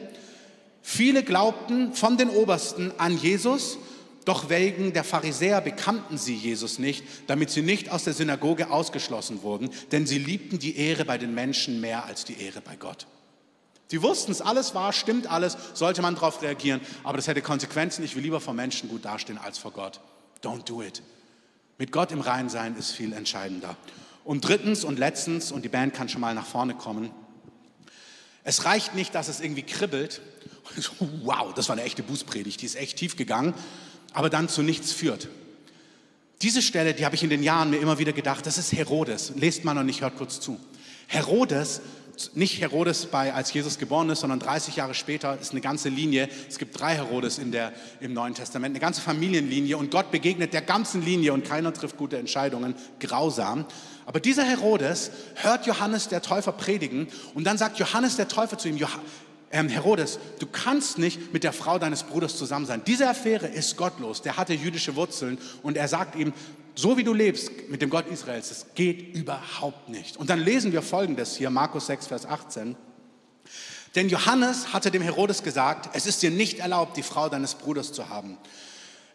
Viele glaubten von den Obersten an Jesus doch wegen der Pharisäer bekannten sie Jesus nicht, damit sie nicht aus der Synagoge ausgeschlossen wurden, denn sie liebten die Ehre bei den Menschen mehr als die Ehre bei Gott. Sie wussten es, alles war, stimmt alles, sollte man darauf reagieren, aber das hätte Konsequenzen. Ich will lieber vor Menschen gut dastehen als vor Gott. Don't do it. Mit Gott im Rein sein ist viel entscheidender. Und drittens und letztens, und die Band kann schon mal nach vorne kommen, es reicht nicht, dass es irgendwie kribbelt. [LAUGHS] Wow, das war eine echte Bußpredigt, die ist echt tief gegangen aber dann zu nichts führt. Diese Stelle, die habe ich in den Jahren mir immer wieder gedacht, das ist Herodes. Lest mal und ich hört kurz zu. Herodes, nicht Herodes bei, als Jesus geboren ist, sondern 30 Jahre später, ist eine ganze Linie. Es gibt drei Herodes in der, im Neuen Testament, eine ganze Familienlinie und Gott begegnet der ganzen Linie und keiner trifft gute Entscheidungen, grausam. Aber dieser Herodes hört Johannes der Täufer predigen und dann sagt Johannes der Täufer zu ihm, ähm, Herodes, du kannst nicht mit der Frau deines Bruders zusammen sein. Diese Affäre ist gottlos. Der hatte jüdische Wurzeln und er sagt ihm, so wie du lebst mit dem Gott Israels, das geht überhaupt nicht. Und dann lesen wir folgendes hier, Markus 6, Vers 18. Denn Johannes hatte dem Herodes gesagt, es ist dir nicht erlaubt, die Frau deines Bruders zu haben.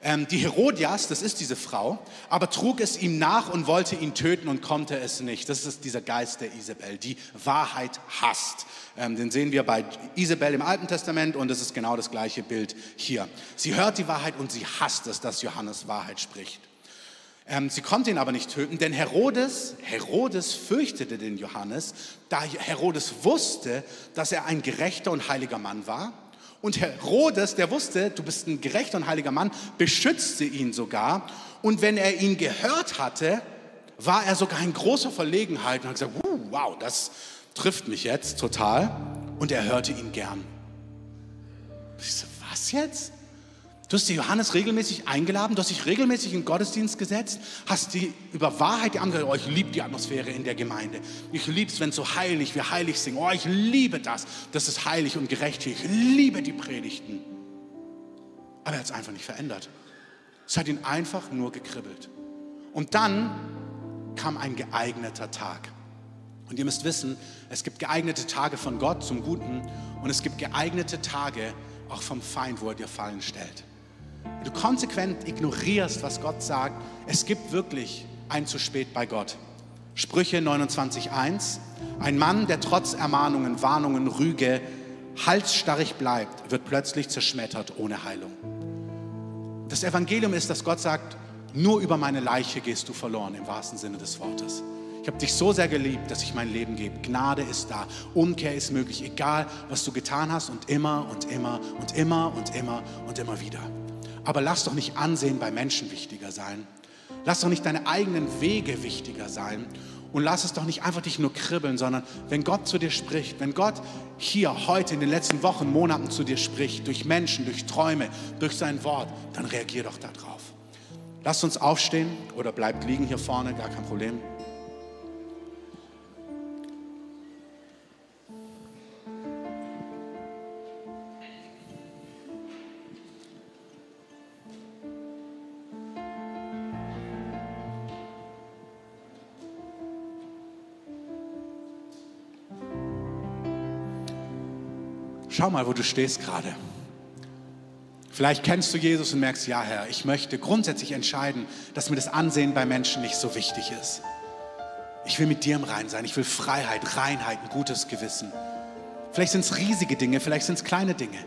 Ähm, die Herodias, das ist diese Frau, aber trug es ihm nach und wollte ihn töten und konnte es nicht. Das ist dieser Geist der Isabel, die Wahrheit hasst. Ähm, den sehen wir bei Isabel im Alten Testament und es ist genau das gleiche Bild hier. Sie hört die Wahrheit und sie hasst es, dass Johannes Wahrheit spricht. Ähm, sie konnte ihn aber nicht töten, denn Herodes, Herodes fürchtete den Johannes, da Herodes wusste, dass er ein gerechter und heiliger Mann war und Herodes, der wusste, du bist ein gerechter und heiliger Mann, beschützte ihn sogar. Und wenn er ihn gehört hatte, war er sogar in großer Verlegenheit und hat gesagt, wow, das trifft mich jetzt total. Und er hörte ihn gern. Ich so, was jetzt? Du hast die Johannes regelmäßig eingeladen, du hast dich regelmäßig in den Gottesdienst gesetzt, hast die über Wahrheit die andere, oh, ich liebe die Atmosphäre in der Gemeinde. Ich liebe es, wenn so heilig, wir heilig singen. Oh, ich liebe das. Das ist heilig und gerecht. Ich liebe die Predigten. Aber er hat es einfach nicht verändert. Es hat ihn einfach nur gekribbelt. Und dann kam ein geeigneter Tag. Und ihr müsst wissen, es gibt geeignete Tage von Gott zum Guten und es gibt geeignete Tage auch vom Feind, wo er dir Fallen stellt du konsequent ignorierst, was Gott sagt, es gibt wirklich ein zu spät bei Gott. Sprüche 29.1, ein Mann, der trotz Ermahnungen, Warnungen, Rüge halsstarrig bleibt, wird plötzlich zerschmettert ohne Heilung. Das Evangelium ist, dass Gott sagt, nur über meine Leiche gehst du verloren im wahrsten Sinne des Wortes. Ich habe dich so sehr geliebt, dass ich mein Leben gebe. Gnade ist da, Umkehr ist möglich, egal was du getan hast und immer und immer und immer und immer und immer wieder. Aber lass doch nicht Ansehen bei Menschen wichtiger sein. Lass doch nicht deine eigenen Wege wichtiger sein. Und lass es doch nicht einfach dich nur kribbeln, sondern wenn Gott zu dir spricht, wenn Gott hier heute in den letzten Wochen, Monaten zu dir spricht, durch Menschen, durch Träume, durch sein Wort, dann reagier doch darauf. Lasst uns aufstehen oder bleibt liegen hier vorne, gar kein Problem. Schau mal, wo du stehst gerade. Vielleicht kennst du Jesus und merkst, ja Herr, ich möchte grundsätzlich entscheiden, dass mir das Ansehen bei Menschen nicht so wichtig ist. Ich will mit dir im Rein sein. Ich will Freiheit, Reinheit, ein gutes Gewissen. Vielleicht sind es riesige Dinge, vielleicht sind es kleine Dinge.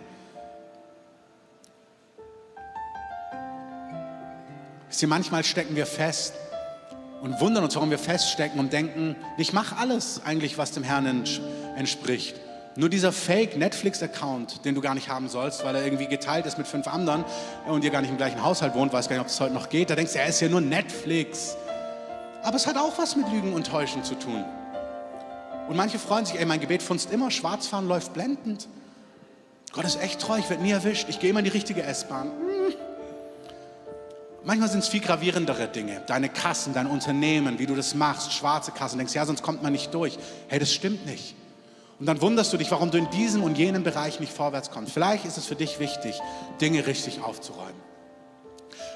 Wisst manchmal stecken wir fest und wundern uns, warum wir feststecken und denken, ich mache alles eigentlich, was dem Herrn entspricht. Nur dieser Fake-Netflix-Account, den du gar nicht haben sollst, weil er irgendwie geteilt ist mit fünf anderen und ihr gar nicht im gleichen Haushalt wohnt, weiß gar nicht, ob es heute noch geht, da denkst du, er ist ja nur Netflix. Aber es hat auch was mit Lügen und Täuschen zu tun. Und manche freuen sich, ey, mein Gebet funzt immer, Schwarzfahren läuft blendend. Gott ist echt treu, ich werde nie erwischt, ich gehe immer in die richtige S-Bahn. Hm. Manchmal sind es viel gravierendere Dinge. Deine Kassen, dein Unternehmen, wie du das machst, schwarze Kassen. Denkst, ja, sonst kommt man nicht durch. Hey, das stimmt nicht. Und dann wunderst du dich, warum du in diesem und jenem Bereich nicht vorwärts kommst. Vielleicht ist es für dich wichtig, Dinge richtig aufzuräumen.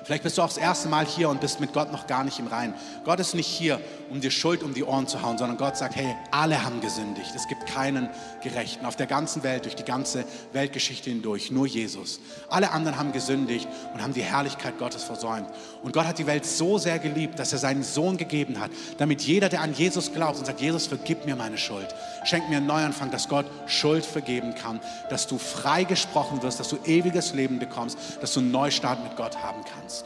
Vielleicht bist du auch das erste Mal hier und bist mit Gott noch gar nicht im Reinen. Gott ist nicht hier, um dir Schuld um die Ohren zu hauen, sondern Gott sagt, hey, alle haben gesündigt. Es gibt keinen Gerechten auf der ganzen Welt, durch die ganze Weltgeschichte hindurch, nur Jesus. Alle anderen haben gesündigt und haben die Herrlichkeit Gottes versäumt. Und Gott hat die Welt so sehr geliebt, dass er seinen Sohn gegeben hat, damit jeder, der an Jesus glaubt und sagt, Jesus, vergib mir meine Schuld, schenk mir einen Neuanfang, dass Gott Schuld vergeben kann, dass du frei gesprochen wirst, dass du ewiges Leben bekommst, dass du einen Neustart mit Gott haben kannst.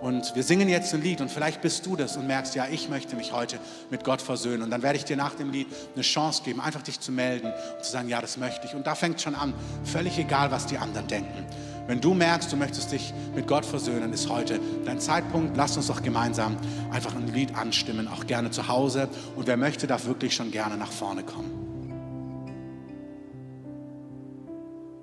Und wir singen jetzt ein Lied und vielleicht bist du das und merkst, ja, ich möchte mich heute mit Gott versöhnen. Und dann werde ich dir nach dem Lied eine Chance geben, einfach dich zu melden und zu sagen, ja, das möchte ich. Und da fängt schon an, völlig egal, was die anderen denken. Wenn du merkst, du möchtest dich mit Gott versöhnen, ist heute dein Zeitpunkt. Lass uns doch gemeinsam einfach ein Lied anstimmen, auch gerne zu Hause. Und wer möchte, darf wirklich schon gerne nach vorne kommen.